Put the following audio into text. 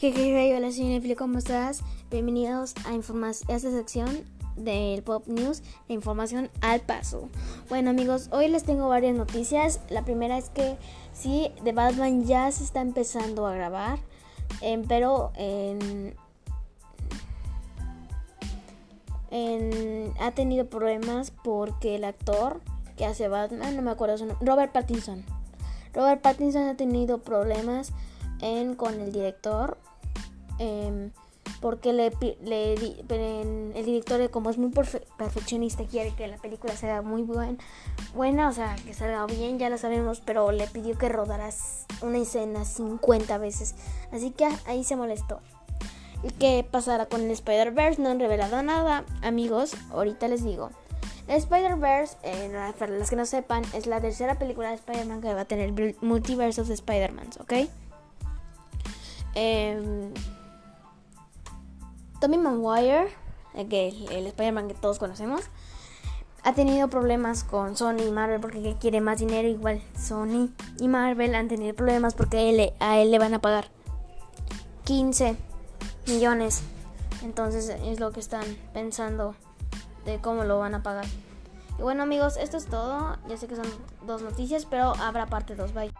Jejeje, hola soy ¿cómo estás? Bienvenidos a, a esta sección del Pop News de información al paso. Bueno amigos, hoy les tengo varias noticias. La primera es que sí, The Batman ya se está empezando a grabar, em, pero en, ha tenido problemas porque el actor que hace Batman, no me acuerdo su nombre, Robert Pattinson. Robert Pattinson ha tenido problemas con el director Em, porque el director como es muy perfeccionista quiere que la película sea muy buen, buena, o sea, que salga bien, ya lo sabemos, pero le pidió que rodaras una escena 50 veces, así que ahí se molestó. ¿Y qué pasará con el Spider-Verse? No han revelado nada, amigos, ahorita les digo. Spider-Verse, eh, para los que no sepan, es la tercera película de Spider-Man que va a tener multiversos de Spider-Man, ¿ok? Eh, Tommy Maguire, el, el Spider-Man que todos conocemos, ha tenido problemas con Sony y Marvel porque quiere más dinero. Igual Sony y Marvel han tenido problemas porque a él le van a pagar 15 millones. Entonces es lo que están pensando de cómo lo van a pagar. Y bueno amigos, esto es todo. Ya sé que son dos noticias, pero habrá parte 2. Bye.